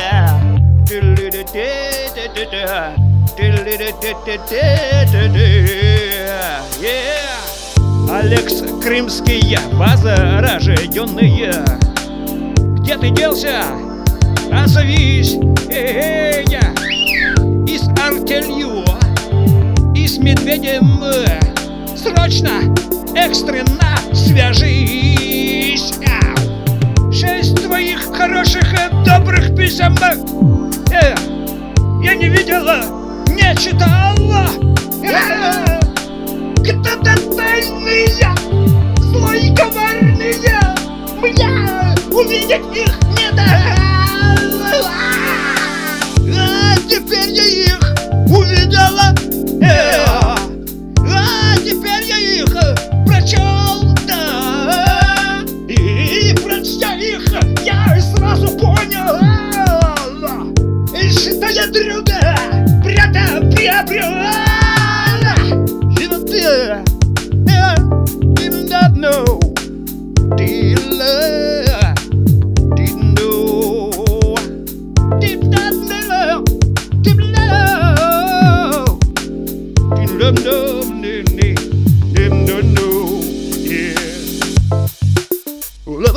Yeah. Алекс Крымский, возрожденные Где ты делся? Озовись Эй, И с артелью И с медведем. Срочно, экстренно свяжись. Шесть твоих хороших и добрых писем э, Я не видела, не читала. Э, Кто-то тайные, злой be everyone. Little dear, yeah, did not know. Did love, did know. Did not know. Did. Did know. Did know. Yeah. Love,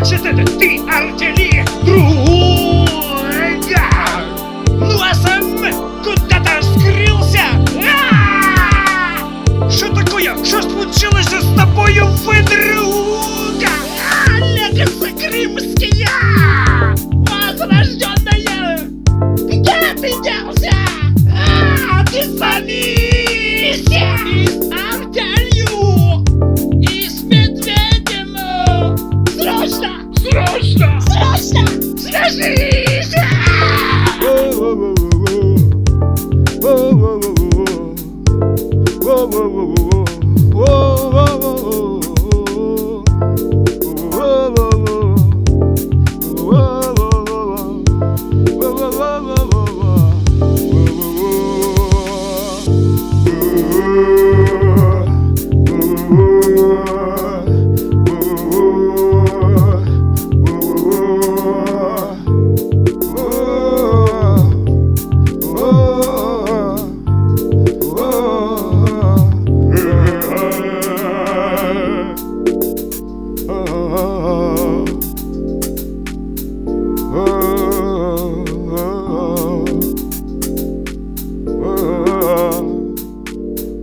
Accedete di Argelia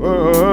Oh.